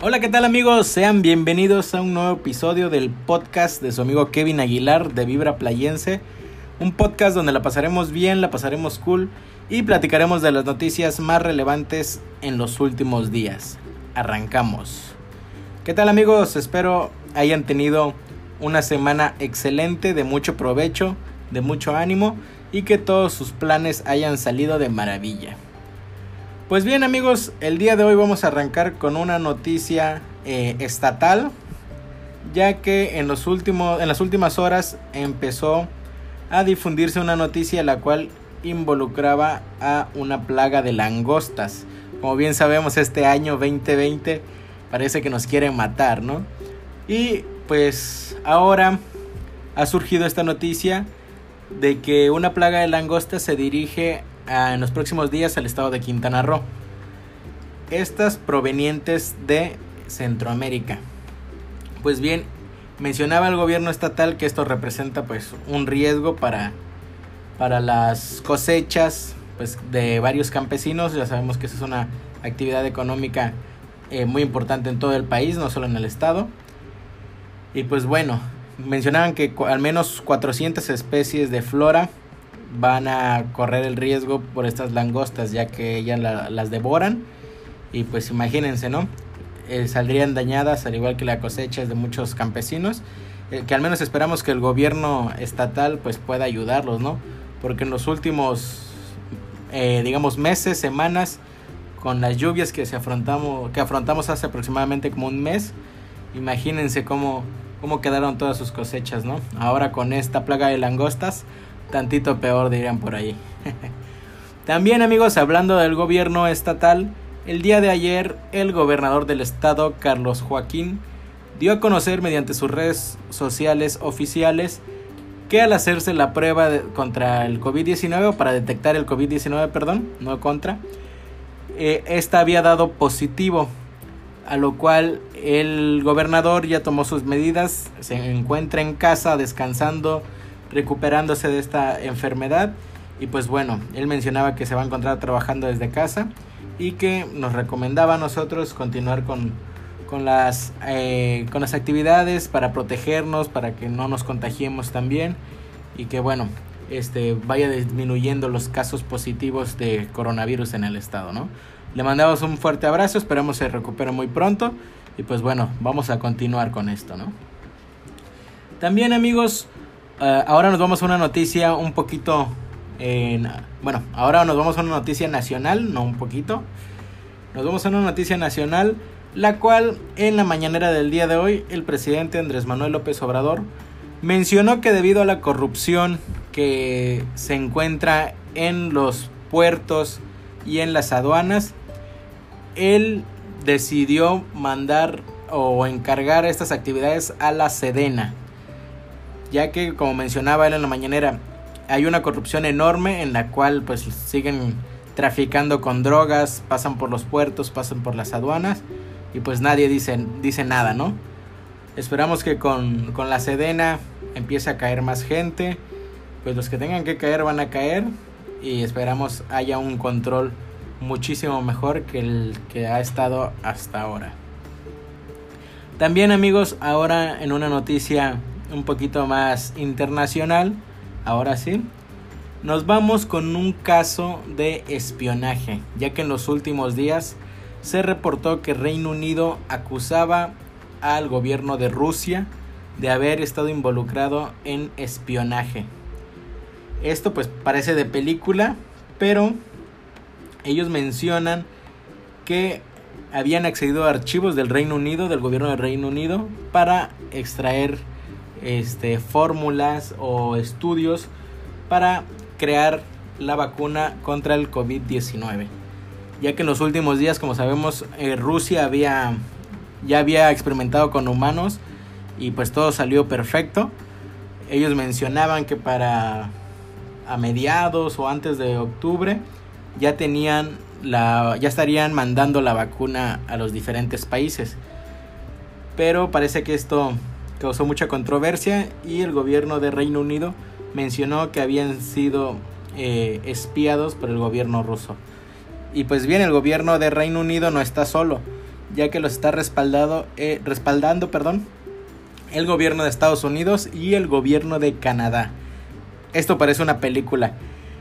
Hola, ¿qué tal amigos? Sean bienvenidos a un nuevo episodio del podcast de su amigo Kevin Aguilar de Vibra Playense. Un podcast donde la pasaremos bien, la pasaremos cool y platicaremos de las noticias más relevantes en los últimos días. Arrancamos. ¿Qué tal amigos? Espero hayan tenido una semana excelente, de mucho provecho, de mucho ánimo y que todos sus planes hayan salido de maravilla. Pues bien amigos, el día de hoy vamos a arrancar con una noticia eh, estatal, ya que en, los últimos, en las últimas horas empezó a difundirse una noticia la cual involucraba a una plaga de langostas. Como bien sabemos, este año 2020 parece que nos quieren matar, ¿no? Y pues ahora ha surgido esta noticia de que una plaga de langostas se dirige en los próximos días al estado de Quintana Roo. Estas provenientes de Centroamérica. Pues bien, mencionaba el gobierno estatal que esto representa pues un riesgo para, para las cosechas pues, de varios campesinos. Ya sabemos que esa es una actividad económica eh, muy importante en todo el país, no solo en el estado. Y pues bueno, mencionaban que al menos 400 especies de flora van a correr el riesgo por estas langostas ya que ellas las devoran y pues imagínense, ¿no? Eh, saldrían dañadas al igual que la cosecha de muchos campesinos eh, que al menos esperamos que el gobierno estatal pues pueda ayudarlos, ¿no? Porque en los últimos eh, digamos meses, semanas con las lluvias que se afrontamos que afrontamos hace aproximadamente como un mes, imagínense cómo cómo quedaron todas sus cosechas, ¿no? Ahora con esta plaga de langostas tantito peor dirían por ahí. También amigos, hablando del gobierno estatal, el día de ayer el gobernador del estado, Carlos Joaquín, dio a conocer mediante sus redes sociales oficiales que al hacerse la prueba contra el COVID-19, o para detectar el COVID-19, perdón, no contra, eh, esta había dado positivo, a lo cual el gobernador ya tomó sus medidas, se encuentra en casa descansando, recuperándose de esta enfermedad. Y pues bueno, él mencionaba que se va a encontrar trabajando desde casa y que nos recomendaba a nosotros continuar con, con, las, eh, con las actividades para protegernos, para que no nos contagiemos también y que bueno, este, vaya disminuyendo los casos positivos de coronavirus en el estado, ¿no? Le mandamos un fuerte abrazo, esperamos se recupere muy pronto y pues bueno, vamos a continuar con esto, ¿no? También amigos, eh, ahora nos vamos a una noticia un poquito... bueno, ahora nos vamos a una noticia nacional, no un poquito. Nos vamos a una noticia nacional, la cual en la mañanera del día de hoy el presidente Andrés Manuel López Obrador mencionó que debido a la corrupción que se encuentra en los puertos y en las aduanas, él decidió mandar o encargar estas actividades a la Sedena, ya que como mencionaba él en la mañanera, hay una corrupción enorme en la cual pues siguen traficando con drogas, pasan por los puertos, pasan por las aduanas y pues nadie dice, dice nada, ¿no? Esperamos que con, con la Sedena empiece a caer más gente, pues los que tengan que caer van a caer y esperamos haya un control muchísimo mejor que el que ha estado hasta ahora. También amigos, ahora en una noticia un poquito más internacional, ahora sí, nos vamos con un caso de espionaje, ya que en los últimos días se reportó que Reino Unido acusaba al gobierno de Rusia de haber estado involucrado en espionaje. Esto pues parece de película, pero ellos mencionan que habían accedido a archivos del Reino Unido, del gobierno del Reino Unido, para extraer este, fórmulas o estudios para crear la vacuna contra el COVID-19. Ya que en los últimos días, como sabemos, eh, Rusia había, ya había experimentado con humanos y pues todo salió perfecto. Ellos mencionaban que para a mediados o antes de octubre ya tenían la ya estarían mandando la vacuna a los diferentes países. Pero parece que esto causó mucha controversia y el gobierno de Reino Unido mencionó que habían sido eh, espiados por el gobierno ruso. Y pues bien, el gobierno de Reino Unido no está solo, ya que los está respaldado, eh, respaldando perdón, el gobierno de Estados Unidos y el gobierno de Canadá. Esto parece una película.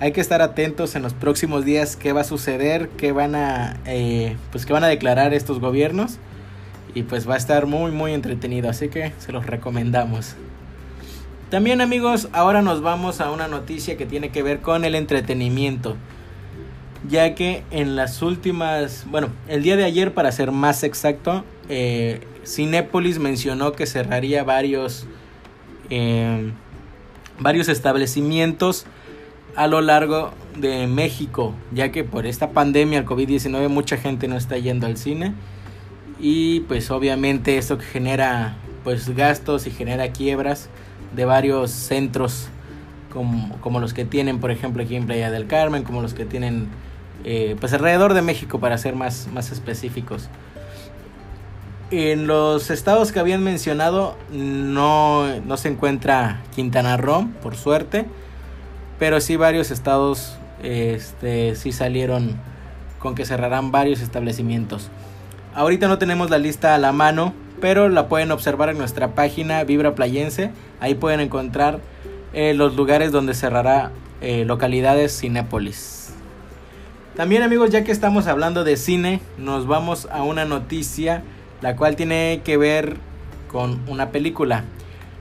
Hay que estar atentos en los próximos días qué va a suceder, qué van a, eh, pues qué van a declarar estos gobiernos y pues va a estar muy muy entretenido, así que se los recomendamos. También amigos, ahora nos vamos a una noticia que tiene que ver con el entretenimiento. Ya que en las últimas, bueno, el día de ayer para ser más exacto, eh, Cinépolis mencionó que cerraría varios, eh, varios establecimientos a lo largo de México, ya que por esta pandemia, el COVID-19, mucha gente no está yendo al cine y pues obviamente esto genera pues gastos y genera quiebras de varios centros como, los que tienen, por ejemplo, aquí en Playa del Carmen, como los que tienen, eh, pues alrededor de México, para ser más, más específicos. En los estados que habían mencionado no, no se encuentra Quintana Roo, por suerte, pero sí varios estados este, sí salieron con que cerrarán varios establecimientos. Ahorita no tenemos la lista a la mano, pero la pueden observar en nuestra página Vibra Playense. Ahí pueden encontrar eh, los lugares donde cerrará eh, localidades Cinépolis. También amigos, ya que estamos hablando de cine, nos vamos a una noticia la cual tiene que ver con una película.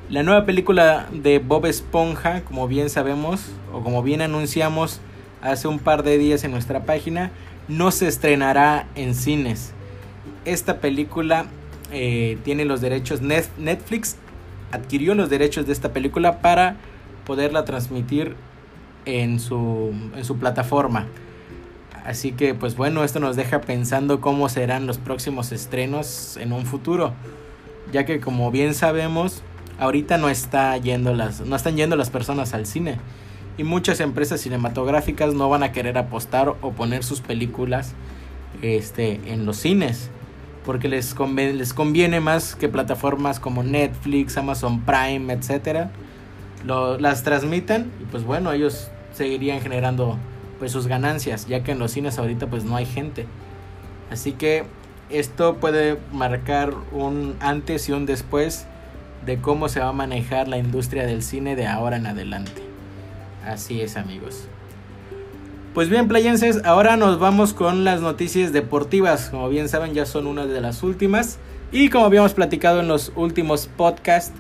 La nueva película de Bob Esponja, como bien sabemos o como bien anunciamos hace un par de días en nuestra página, no se estrenará en cines. Esta película eh, tiene los derechos, Netflix adquirió los derechos de esta película para poderla transmitir en su, en su plataforma. Así que pues bueno, esto nos deja pensando cómo serán los próximos estrenos en un futuro. Ya que como bien sabemos, ahorita no, está yendo las, no están yendo las personas al cine. Y muchas empresas cinematográficas no van a querer apostar o poner sus películas este, en los cines porque les conviene, les conviene más que plataformas como Netflix, Amazon Prime, etcétera, las transmitan y pues bueno, ellos seguirían generando pues sus ganancias, ya que en los cines ahorita pues no hay gente. Así que esto puede marcar un antes y un después de cómo se va a manejar la industria del cine de ahora en adelante. Así es, amigos. Pues bien, playenses, ahora nos vamos con las noticias deportivas. Como bien saben, ya son una de las últimas. Y como habíamos platicado en los últimos podcasts,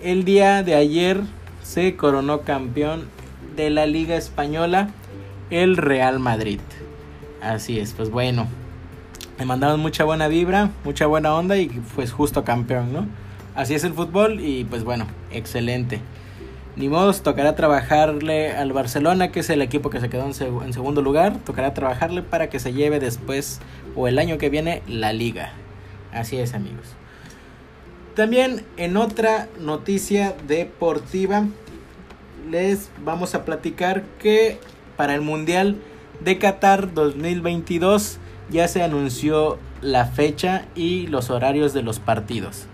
el día de ayer se coronó campeón de la Liga Española el Real Madrid. Así es, pues bueno, me mandaron mucha buena vibra, mucha buena onda y pues justo campeón, ¿no? Así es el fútbol y pues bueno, excelente. Ni modo, tocará trabajarle al Barcelona, que es el equipo que se quedó en, segundo lugar. Tocará trabajarle para que se lleve después o el año que viene la liga. Así es, amigos. También en otra noticia deportiva les vamos a platicar que para el Mundial de Qatar 2022 ya se anunció la fecha y los horarios de los partidos.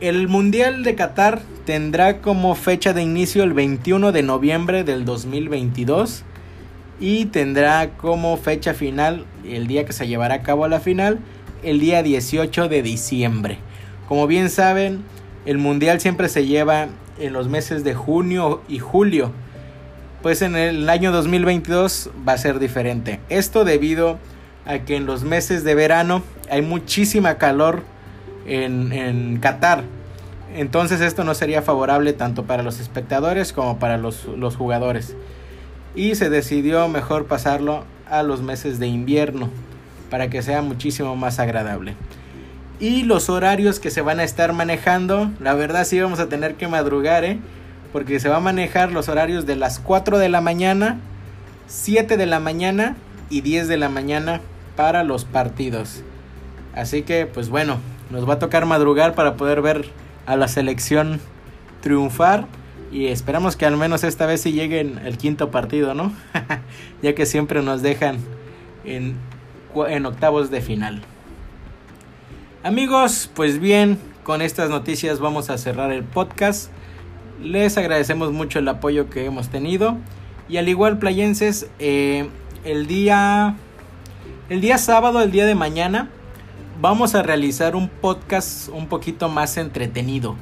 El Mundial de Qatar tendrá como fecha de inicio el 21 de noviembre del 2022 y tendrá como fecha final el día que se llevará a cabo la final el día 18 de diciembre. Como bien saben, el Mundial siempre se lleva en los meses de junio y julio. Pues en el año 2022 va a ser diferente. Esto debido a que en los meses de verano hay muchísima calor en, Qatar. Entonces esto no sería favorable tanto para los espectadores como para los, los jugadores. Y se decidió mejor pasarlo a los meses de invierno para que sea muchísimo más agradable. Y los horarios que se van a estar manejando, la verdad sí vamos a tener que madrugar, ¿eh? porque se va a manejar los horarios de las 4 de la mañana, 7 de la mañana y 10 de la mañana para los partidos. Así que pues bueno, nos va a tocar madrugar para poder ver a la selección triunfar y esperamos que al menos esta vez sí lleguen el quinto partido, ¿no? ya que siempre nos dejan en, octavos de final. Amigos, pues bien, con estas noticias vamos a cerrar el podcast. Les agradecemos mucho el apoyo que hemos tenido. Y al igual, playenses, eh, el día El día sábado, el día de mañana, vamos a realizar un podcast un poquito más entretenido.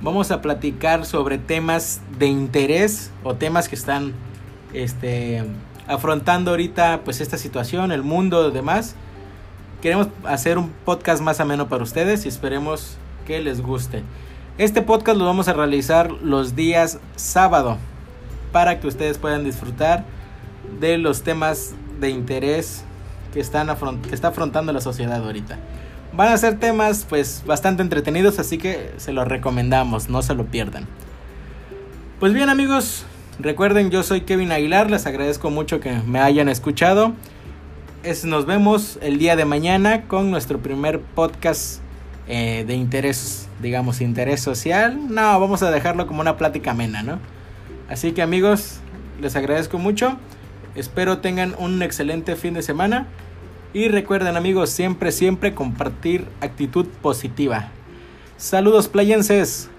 Vamos a platicar sobre temas de interés o temas que están este, afrontando ahorita pues esta situación, el mundo y demás. Queremos hacer un podcast más ameno para ustedes y esperemos que les guste. Este podcast lo vamos a realizar los días sábado para que ustedes puedan disfrutar de los temas de interés que, están que está afrontando la sociedad ahorita. Van a ser temas pues bastante entretenidos, así que se los recomendamos, no se lo pierdan. Pues bien amigos, recuerden yo soy Kevin Aguilar, les agradezco mucho que me hayan escuchado. Es, nos vemos el día de mañana con nuestro primer podcast eh, de interés, digamos, interés social. No, vamos a dejarlo como una plática amena, ¿no? Así que amigos, les agradezco mucho. Espero tengan un excelente fin de semana. Y recuerden amigos, siempre, siempre compartir actitud positiva. Saludos playenses.